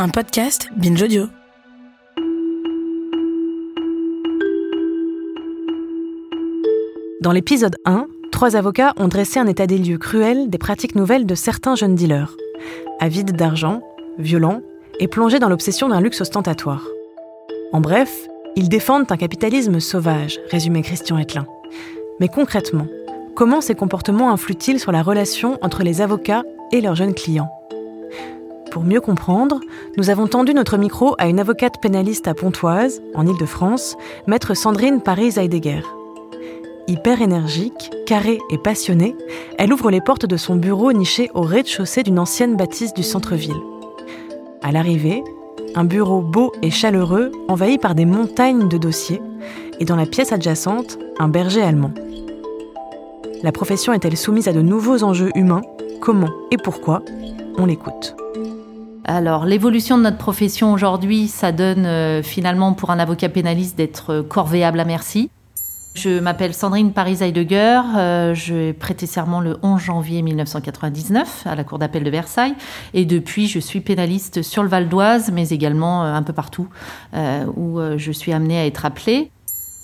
Un podcast Binge Audio. Dans l'épisode 1, trois avocats ont dressé un état des lieux cruel des pratiques nouvelles de certains jeunes dealers, avides d'argent, violents et plongés dans l'obsession d'un luxe ostentatoire. En bref, ils défendent un capitalisme sauvage, résumait Christian Etlin. Mais concrètement, comment ces comportements influent-ils sur la relation entre les avocats et leurs jeunes clients? Pour mieux comprendre, nous avons tendu notre micro à une avocate pénaliste à Pontoise, en Île-de-France, maître Sandrine Paris-Heidegger. Hyper énergique, carrée et passionnée, elle ouvre les portes de son bureau niché au rez-de-chaussée d'une ancienne bâtisse du centre-ville. À l'arrivée, un bureau beau et chaleureux envahi par des montagnes de dossiers, et dans la pièce adjacente, un berger allemand. La profession est-elle soumise à de nouveaux enjeux humains? Comment et pourquoi? On l'écoute. Alors, l'évolution de notre profession aujourd'hui, ça donne euh, finalement pour un avocat pénaliste d'être euh, corvéable à merci. Je m'appelle Sandrine Paris-Heidegger. Euh, J'ai prêté serment le 11 janvier 1999 à la Cour d'appel de Versailles. Et depuis, je suis pénaliste sur le Val d'Oise, mais également euh, un peu partout où je suis amenée à être appelée.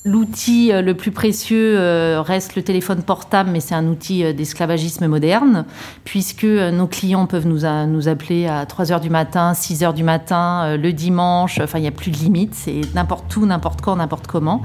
L'outil euh, le plus précieux euh, reste le téléphone portable, mais c'est un outil euh, d'esclavagisme moderne, puisque nos clients peuvent nous, nous appeler à 3 heures du matin, 6 heures du matin, le dimanche, enfin il n'y a plus de limite, c'est n'importe où, n'importe quand, n'importe comment.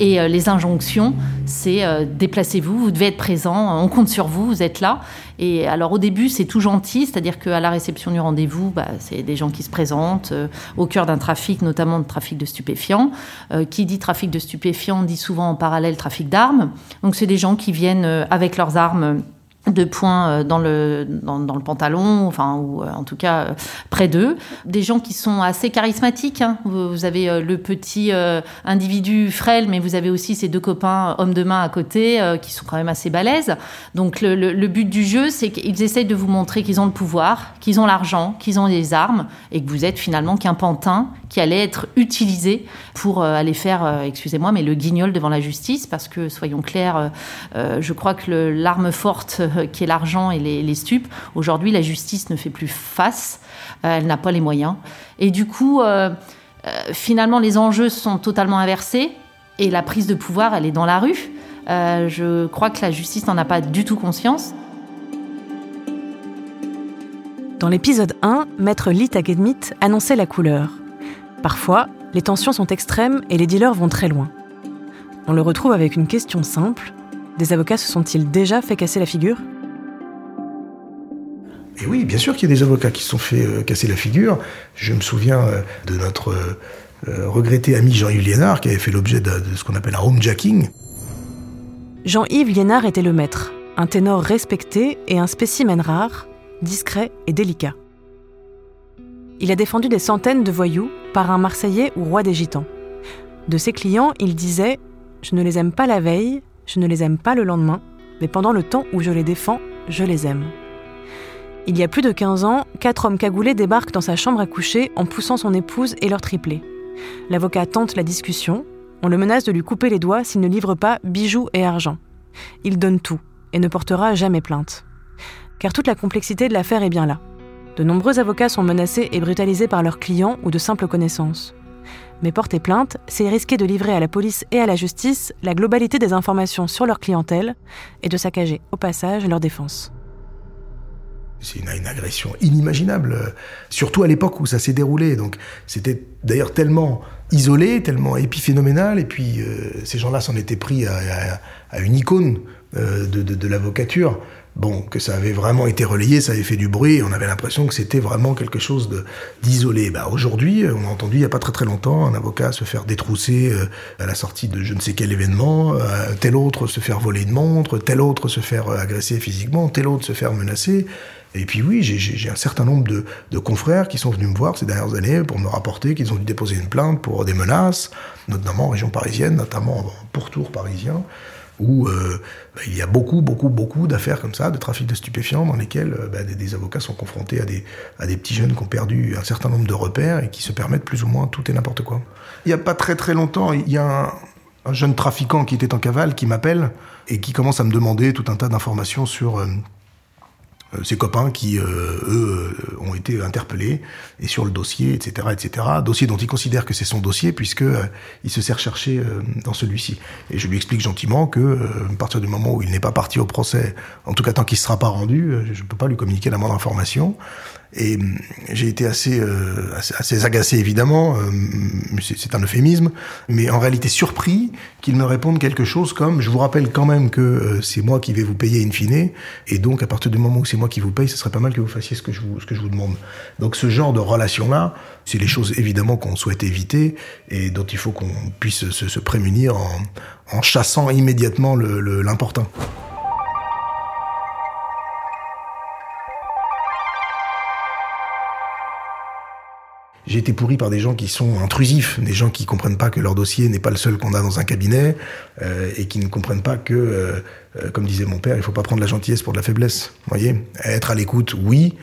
Et les injonctions, c'est euh, déplacez-vous, vous devez être présent, on compte sur vous, vous êtes là. Et alors au début, c'est tout gentil, c'est-à-dire qu'à la réception du rendez-vous, bah, c'est des gens qui se présentent euh, au cœur d'un trafic, notamment de trafic de stupéfiants. Euh, qui dit trafic de stupéfiants dit souvent en parallèle trafic d'armes. Donc c'est des gens qui viennent avec leurs armes de poing euh, dans le, dans, le pantalon, enfin, ou euh, en tout cas euh, près d'eux. Des gens qui sont assez charismatiques. hein. Vous, avez le petit individu frêle, mais vous avez aussi ces deux copains hommes de main à côté qui sont quand même assez balèzes. Donc le, but du jeu, c'est qu'ils essayent de vous montrer qu'ils ont le pouvoir, qu'ils ont l'argent, qu'ils ont les armes, et que vous êtes finalement qu'un pantin qui allait être utilisé pour aller faire, excusez-moi, mais le guignol devant la justice, parce que soyons clairs, je crois que l'arme forte euh, qui est l'argent et les, stupes, aujourd'hui la justice ne fait plus face, Euh, elle n'a pas les moyens. Et du coup, euh, finalement, les enjeux sont totalement inversés, et la prise de pouvoir, elle est dans la rue. Je crois que la justice n'en a pas du tout conscience. Dans l'épisode 1, Maître Lee Takedmit annonçait la couleur. Parfois, les tensions sont extrêmes et les dealers vont très loin. On le retrouve avec une question simple. Des avocats se sont-ils déjà fait casser la figure? Et oui, bien sûr qu'il y a des avocats qui se sont fait euh, casser la figure. Je me souviens euh, de notre euh, regretté ami Jean-Yves Liénard qui avait fait l'objet de, de ce qu'on appelle un homejacking. Jean-Yves Liénard était le maître, un ténor respecté et un spécimen rare, discret et délicat. Il a défendu des centaines de voyous, par un Marseillais ou roi des Gitans. De ses clients, il disait Je ne les aime pas la veille, je ne les aime pas le lendemain, mais pendant le temps où je les défends, je les aime. Il y a plus de 15 ans, quatre hommes cagoulés débarquent dans sa chambre à coucher en poussant son épouse et leur triplé. L'avocat tente la discussion. On le menace de lui couper les doigts s'il ne livre pas bijoux et argent. Il donne tout et ne portera jamais plainte. Car toute la complexité de l'affaire est bien là. De nombreux avocats sont menacés et brutalisés par leurs clients ou de simples connaissances. Mais porter plainte, c'est risquer de livrer à la police et à la justice la globalité des informations sur leur clientèle et de saccager au passage leur défense. C'est une, agression inimaginable, euh, surtout à l'époque où ça s'est déroulé. Donc c'était d'ailleurs tellement isolé, tellement épiphénoménal, et puis euh, ces gens-là s'en étaient pris à, une icône euh, de l'avocature bon, que ça avait vraiment été relayé, ça avait fait du bruit, et on avait l'impression que c'était vraiment quelque chose d'isolé. Bah, Aujourd'hui, on a entendu il n'y a pas très très longtemps un avocat se faire détrousser euh, à la sortie de je ne sais quel événement, euh, tel autre se faire voler une montre, tel autre se faire euh, agresser physiquement, tel autre se faire menacer. Et puis oui, j'ai un certain nombre de, confrères qui sont venus me voir ces dernières années pour me rapporter qu'ils ont dû déposer une plainte pour des menaces, notamment en région parisienne, notamment en pourtour parisien où euh, bah, il y a beaucoup, beaucoup, beaucoup d'affaires comme ça, de trafic de stupéfiants, dans lesquelles euh, bah, des, avocats sont confrontés à des, à des petits jeunes qui ont perdu un certain nombre de repères et qui se permettent plus ou moins tout et n'importe quoi. Il n'y a pas très très longtemps, il y a un, jeune trafiquant qui était en cavale qui m'appelle et qui commence à me demander tout un tas d'informations sur... Euh, ses copains qui, euh, eux, euh, ont été interpellés, et sur le dossier, etc., etc. Dossier dont il considère que c'est son dossier, puisque il se sert cherché dans celui-ci. Et je lui explique gentiment que, à partir du moment où il n'est pas parti au procès, en tout cas tant qu'il ne sera pas rendu, je ne peux pas lui communiquer la moindre information. Et hum, j'ai été assez, euh, assez, agacé, évidemment, euh, c'est un euphémisme, mais en réalité surpris qu'il me réponde quelque chose comme « je vous rappelle quand même que euh, c'est moi qui vais vous payer in fine, et donc à partir du moment où c'est moi qui vous paye, ce serait pas mal que vous fassiez ce que je vous, ce que je vous demande ». Donc ce genre de relation-là, c'est les choses évidemment qu'on souhaite éviter et dont il faut qu'on puisse se, se, prémunir en, en chassant immédiatement l'important. J'ai été pourri par des gens qui sont intrusifs, des gens qui comprennent pas que leur dossier n'est pas le seul qu'on a dans un cabinet euh, et qui ne comprennent pas que, euh, euh, comme disait mon père, il faut pas prendre la gentillesse pour de la faiblesse. Voyez, être à l'écoute, oui.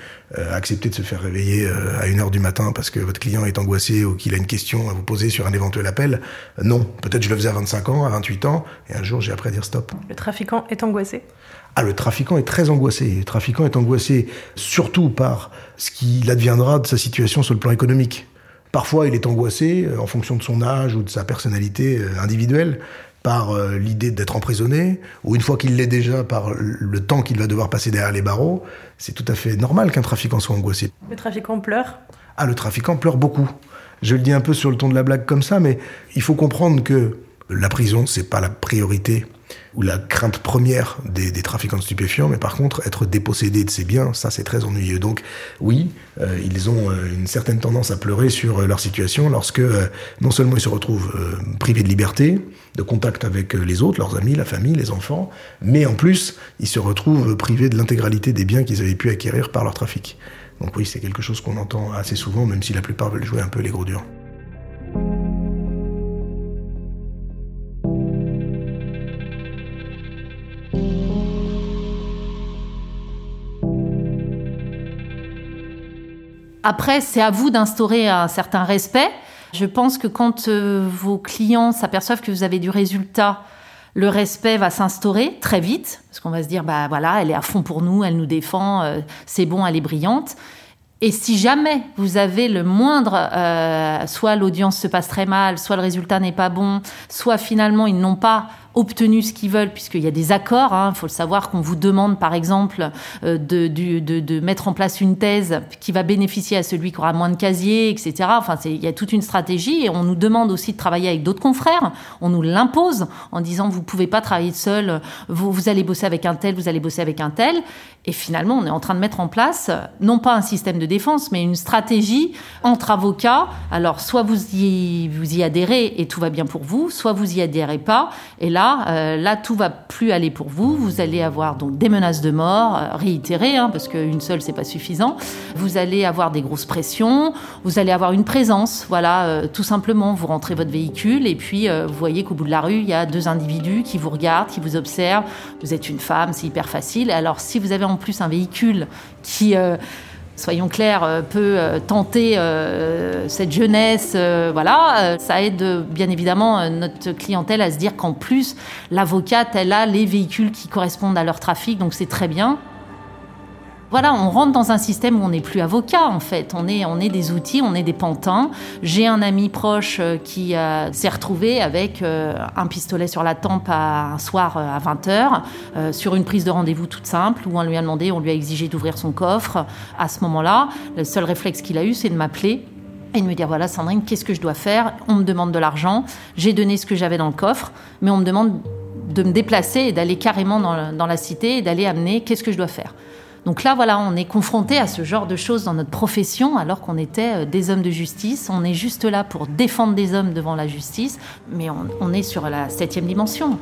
accepter de se faire réveiller à une heure du matin parce que votre client est angoissé ou qu'il a une question à vous poser sur un éventuel appel, non. Peut-être je le faisais à 25 ans, à 28 ans, et un jour j'ai appris à dire stop. Le trafiquant est angoissé ah, le trafiquant est très angoissé. Le trafiquant est angoissé surtout par ce qu'il adviendra de sa situation sur le plan économique. Parfois, il est angoissé euh, en fonction de son âge ou de sa personnalité euh, individuelle par euh, l'idée d'être emprisonné, ou une fois qu'il l'est déjà par le temps qu'il va devoir passer derrière les barreaux. C'est tout à fait normal qu'un trafiquant soit angoissé. Le trafiquant pleure? Ah, le trafiquant pleure beaucoup. Je le dis un peu sur le ton de la blague comme ça, mais il faut comprendre que la prison, c'est pas la priorité ou la crainte première des, trafiquants de stupéfiants, mais par contre, être dépossédé de ses biens, ça c'est très ennuyeux. Donc oui, euh, ils ont euh, une certaine tendance à pleurer sur euh, leur situation lorsque non seulement ils se retrouvent privés de liberté, de contact avec les autres, leurs amis, la famille, les enfants, mais en plus, ils se retrouvent privés de l'intégralité des biens qu'ils avaient pu acquérir par leur trafic. Donc oui, c'est quelque chose qu'on entend assez souvent, même si la plupart veulent jouer un peu les gros durs. Après, c'est à vous d'instaurer un certain respect. Je pense que quand euh, vos clients s'aperçoivent que vous avez du résultat, le respect va s'instaurer très vite, parce qu'on va se dire, bah voilà, elle est à fond pour nous, elle nous défend, euh, c'est bon, elle est brillante. Et si jamais vous avez le moindre, euh, soit l'audience se passe très mal, soit le résultat n'est pas bon, soit finalement ils n'ont pas obtenu ce qu'ils veulent, puisqu'il y a des accords. Il hein. faut le savoir qu'on vous demande, par exemple, euh, de, mettre en place une thèse qui va bénéficier à celui qui aura moins de casiers, etc. Enfin, il y a toute une stratégie et on nous demande aussi de travailler avec d'autres confrères. On nous l'impose en disant vous pouvez pas travailler seul, vous, vous allez bosser avec un tel, vous allez bosser avec un tel. Et finalement, on est en train de mettre en place, non pas un système de défense, mais une stratégie entre avocats. Alors, soit vous y, vous y adhérez et tout va bien pour vous, soit vous y adhérez pas. Et là, euh, là tout va plus aller pour vous. Vous allez avoir donc des menaces de mort euh, réitérées, hein, parce qu'une seule c'est pas suffisant. Vous allez avoir des grosses pressions. Vous allez avoir une présence, voilà, euh, tout simplement. Vous rentrez votre véhicule et puis vous voyez qu'au bout de la rue il y a deux individus qui vous regardent, qui vous observent. Vous êtes une femme, c'est hyper facile. Alors si vous avez en plus un véhicule qui soyons clairs, euh, peut euh, tenter euh, cette jeunesse. voilà, ça aide bien évidemment notre clientèle à se dire qu'en plus, l'avocate, elle a les véhicules qui correspondent à leur trafic, donc c'est très bien. Voilà, on rentre dans un système où on n'est plus avocat en fait. On est, on est des outils, on est des pantins. J'ai un ami proche euh, qui euh, s'est retrouvé avec euh, un pistolet sur la tempe un soir à 20h sur une prise de rendez-vous toute simple où on lui a demandé, on lui a exigé d'ouvrir son coffre. À ce moment-là, le seul réflexe qu'il a eu, c'est de m'appeler et de me dire voilà Sandrine, qu'est-ce que je dois faire? On me demande de l'argent, j'ai donné ce que j'avais dans le coffre, mais on me demande de me déplacer et d'aller carrément dans, dans la cité et d'aller amener qu'est-ce que je dois faire. Donc là, voilà, on est confronté à ce genre de choses dans notre profession, alors qu'on était euh, des hommes de justice. On est juste là pour défendre des hommes devant la justice, mais on, est sur la septième dimension.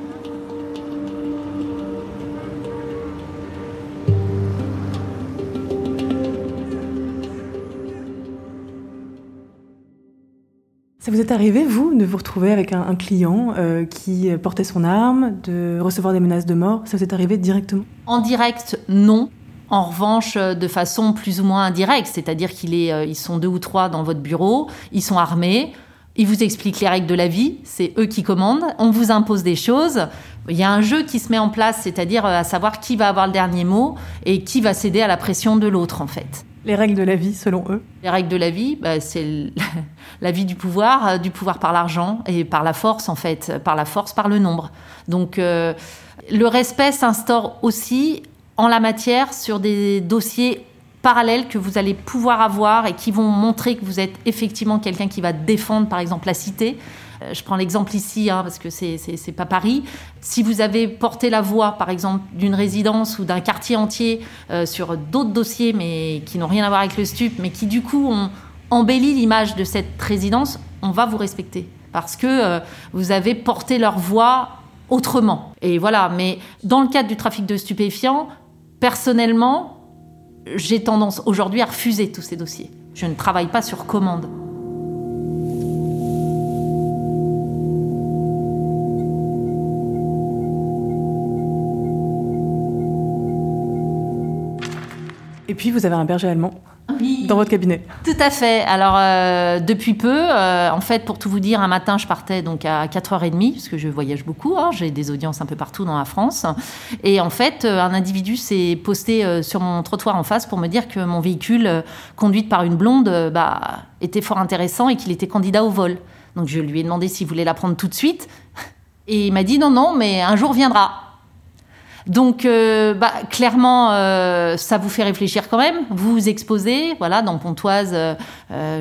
Ça vous est arrivé, vous, de vous retrouver avec un, client euh, qui portait son arme, de recevoir des menaces de mort? Ça vous est arrivé directement? En direct, non. En revanche, euh, de façon plus ou moins indirecte, c'est-à-dire qu'ils euh, sont deux ou trois dans votre bureau, ils sont armés, ils vous expliquent les règles de la vie, c'est eux qui commandent, on vous impose des choses. Il y a un jeu qui se met en place, c'est-à-dire euh, à savoir qui va avoir le dernier mot et qui va céder à la pression de l'autre, en fait. Les règles de la vie, selon eux Les règles de la vie, bah, c'est la vie du pouvoir, du pouvoir par l'argent et par la force, en fait, par la force, par le nombre. Donc, le respect s'instaure aussi en la matière sur des dossiers parallèles que vous allez pouvoir avoir et qui vont montrer que vous êtes effectivement quelqu'un qui va défendre, par exemple, la cité. Euh, je prends l'exemple ici, hein, parce que c'est, pas Paris. Si vous avez porté la voix, par exemple, d'une résidence ou d'un quartier entier euh, sur d'autres dossiers, mais qui n'ont rien à voir avec le stup, mais qui du coup ont embelli l'image de cette résidence, on va vous respecter. Parce que euh, vous avez porté leur voix autrement. Et voilà, mais dans le cadre du trafic de stupéfiants, Personnellement, j'ai tendance aujourd'hui à refuser tous ces dossiers. Je ne travaille pas sur commande. Et puis, vous avez un berger allemand dans votre cabinet. Tout à fait. Alors, euh, depuis peu, euh, en fait, pour tout vous dire, un matin, je partais donc à 4h30, parce que je voyage beaucoup, hein, j'ai des audiences un peu partout dans la France. Et en fait, euh, un individu s'est posté sur mon trottoir en face pour me dire que mon véhicule, conduite par une blonde, bah, était fort intéressant et qu'il était candidat au vol. Donc, je lui ai demandé s'il voulait la prendre tout de suite. Et il m'a dit non, non, mais un jour viendra. Donc, euh, bah, clairement, euh, ça vous fait réfléchir quand même. Vous vous exposez, voilà, dans Pontoise, euh,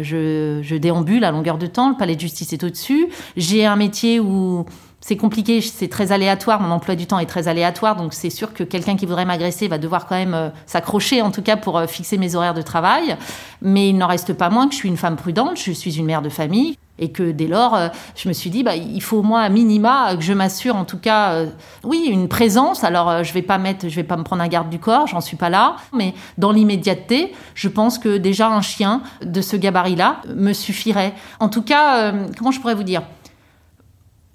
je, je, déambule à longueur de temps. Le palais de justice est au-dessus. J'ai un métier où c'est compliqué, c'est très aléatoire. Mon emploi du temps est très aléatoire, donc c'est sûr que quelqu'un qui voudrait m'agresser va devoir quand même s'accrocher, en tout cas pour fixer mes horaires de travail. Mais il n'en reste pas moins que je suis une femme prudente. Je suis une mère de famille. Et que dès lors, euh, je me suis dit, bah, il faut au moins à minima que je m'assure, en tout cas, euh, oui, une présence. Alors, euh, je vais pas mettre, je vais pas me prendre un garde du corps, j'en suis pas là. Mais dans l'immédiateté, je pense que déjà un chien de ce gabarit-là me suffirait. En tout cas, comment je pourrais vous dire?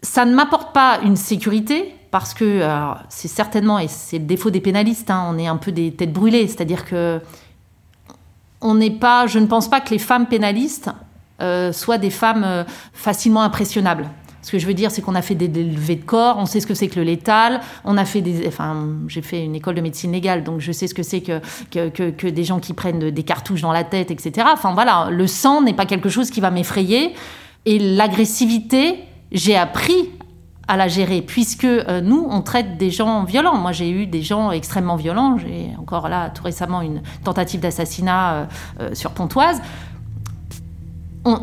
Ça ne m'apporte pas une sécurité. Parce que c'est certainement, et c'est le défaut des pénalistes, hein, on est un peu des têtes brûlées, c'est-à-dire que on n'est pas, je ne pense pas que les femmes pénalistes euh, soit des femmes euh, facilement impressionnables. Ce que je veux dire, c'est qu'on a fait des, levées de corps, on sait ce que c'est que le létal, on a fait des, enfin, j'ai fait une école de médecine légale, donc je sais ce que c'est que que, que, des gens qui prennent des cartouches dans la tête, etc. Enfin voilà, le sang n'est pas quelque chose qui va m'effrayer, et l'agressivité, j'ai appris à la gérer, puisque euh, nous, on traite des gens violents. Moi, j'ai eu des gens extrêmement violents. J'ai encore là, tout récemment, une tentative d'assassinat sur Pontoise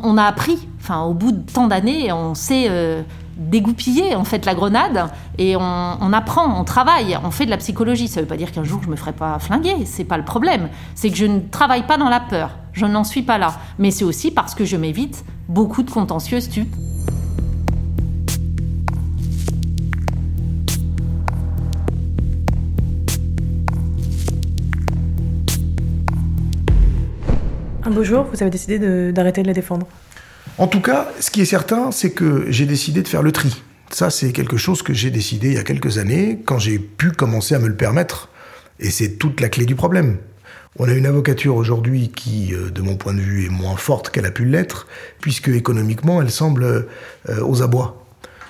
on, a appris, enfin, au bout de tant d'années, on sait euh, dégoupiller en fait la grenade et on, apprend, on travaille, on fait de la psychologie. Ça ne veut pas dire qu'un jour je me ferai pas flinguer, c'est pas le problème. C'est que je ne travaille pas dans la peur, je n'en suis pas là. Mais c'est aussi parce que je m'évite beaucoup de contentieux stupes. Un beau vous avez décidé d'arrêter de, les défendre. En tout cas, ce qui est certain, c'est que j'ai décidé de faire le tri. Ça, c'est quelque chose que j'ai décidé il y a quelques années, quand j'ai pu commencer à me le permettre. Et c'est toute la clé du problème. On a une avocature aujourd'hui qui, euh, de mon point de vue, est moins forte qu'elle a pu l'être, puisque économiquement, elle semble euh, aux abois.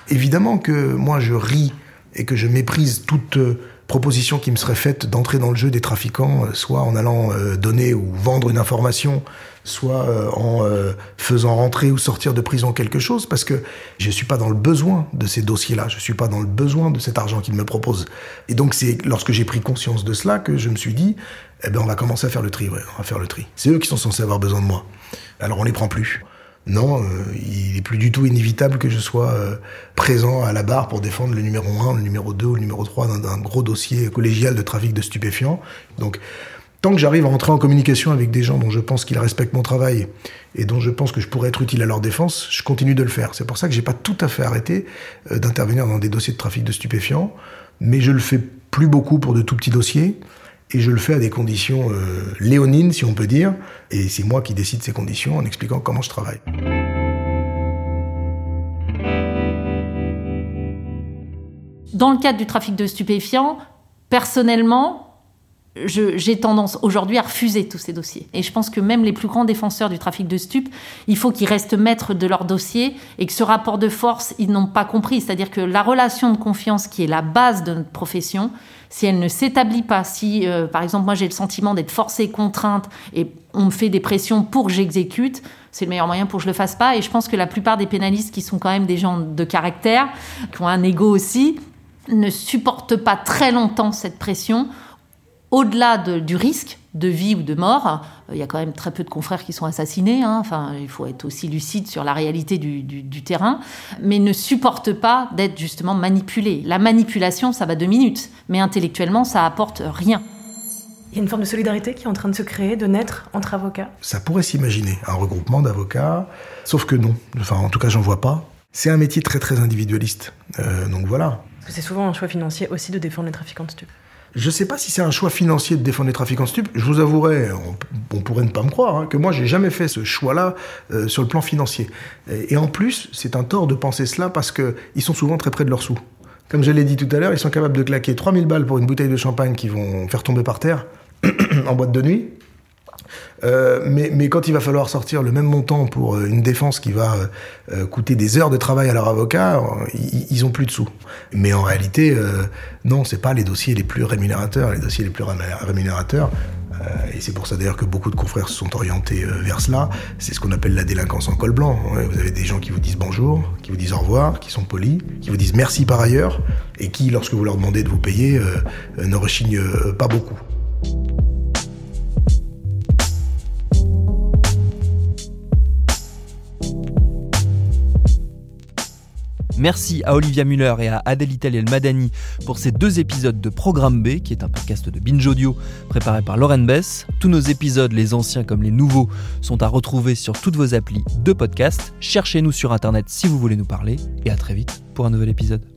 Évidemment que moi, je ris et que je méprise toute euh, proposition qui me serait faite d'entrer dans le jeu des trafiquants, soit en allant donner ou vendre une information, soit en faisant rentrer ou sortir de prison quelque chose, parce que je ne suis pas dans le besoin de ces dossiers-là, je ne suis pas dans le besoin de cet argent qu'ils me proposent. Et donc c'est lorsque j'ai pris conscience de cela que je me suis dit, eh ben on va commencer à faire le tri, ouais, on va faire le tri. C'est eux qui sont censés avoir besoin de moi. Alors on les prend plus. Non, euh, il est plus du tout inévitable que je sois euh, présent à la barre pour défendre le numéro 1, le numéro 2 ou le numéro 3 d'un gros dossier collégial de trafic de stupéfiants. Donc, tant que j'arrive à entrer en communication avec des gens dont je pense qu'ils respectent mon travail et dont je pense que je pourrais être utile à leur défense, je continue de le faire. C'est pour ça que j'ai pas tout à fait arrêté euh, d'intervenir dans des dossiers de trafic de stupéfiants, mais je le fais plus beaucoup pour de tout petits dossiers. Et je le fais à des conditions euh, léonines, si on peut dire. Et c'est moi qui décide ces conditions en expliquant comment je travaille. Dans le cadre du trafic de stupéfiants, personnellement, j'ai tendance aujourd'hui à refuser tous ces dossiers. Et je pense que même les plus grands défenseurs du trafic de stupes, il faut qu'ils restent maîtres de leur dossier et que ce rapport de force, ils n'ont pas compris. C'est-à-dire que la relation de confiance qui est la base de notre profession, si elle ne s'établit pas, si euh, par exemple moi j'ai le sentiment d'être forcée, contrainte et on me fait des pressions pour que j'exécute, c'est le meilleur moyen pour que je le fasse pas. Et je pense que la plupart des pénalistes qui sont quand même des gens de caractère, qui ont un ego aussi, ne supportent pas très longtemps cette pression au-delà du risque de vie ou de mort, euh, il y a quand même très peu de confrères qui sont assassinés. Hein. Enfin, il faut être aussi lucide sur la réalité du, terrain, mais ne supporte pas d'être justement manipulé. La manipulation, ça va deux minutes, mais intellectuellement, ça apporte rien. Il y a une forme de solidarité qui est en train de se créer, de naître entre avocats. Ça pourrait s'imaginer, un regroupement d'avocats, sauf que non. Enfin, en tout cas, j'en vois pas. C'est un métier très très individualiste. Euh, donc voilà. C'est souvent un choix financier aussi de défendre les trafiquants de stupes. Je ne sais pas si c'est un choix financier de défendre les trafiquants stupes. Je vous avouerai, on, pourrait ne pas me croire, hein, que moi, j'ai jamais fait ce choix-là euh, sur le plan financier. Et, en plus, c'est un tort de penser cela parce qu'ils sont souvent très près de leurs sous. Comme je l'ai dit tout à l'heure, ils sont capables de claquer 3000 balles pour une bouteille de champagne qu'ils vont faire tomber par terre en boîte de nuit. Euh, mais, mais, quand il va falloir sortir le même montant pour euh, une défense qui va euh, coûter des heures de travail à leur avocat, ils, ont plus de sous. Mais en réalité, non, c'est pas les dossiers les plus rémunérateurs. Les dossiers les plus rémunérateurs, et c'est pour ça d'ailleurs que beaucoup de confrères se sont orientés vers cela, c'est ce qu'on appelle la délinquance en col blanc. Vous avez des gens qui vous disent bonjour, qui vous disent au revoir, qui sont polis, qui vous disent merci par ailleurs, et qui, lorsque vous leur demandez de vous payer, ne rechignent pas beaucoup. Merci à Olivia Muller et à Adèle Italiel Madani pour ces deux épisodes de Programme B, qui est un podcast de Binge Audio préparé par Lauren Bess. Tous nos épisodes, les anciens comme les nouveaux, sont à retrouver sur toutes vos applis de podcast. Cherchez-nous sur Internet si vous voulez nous parler et à très vite pour un nouvel épisode.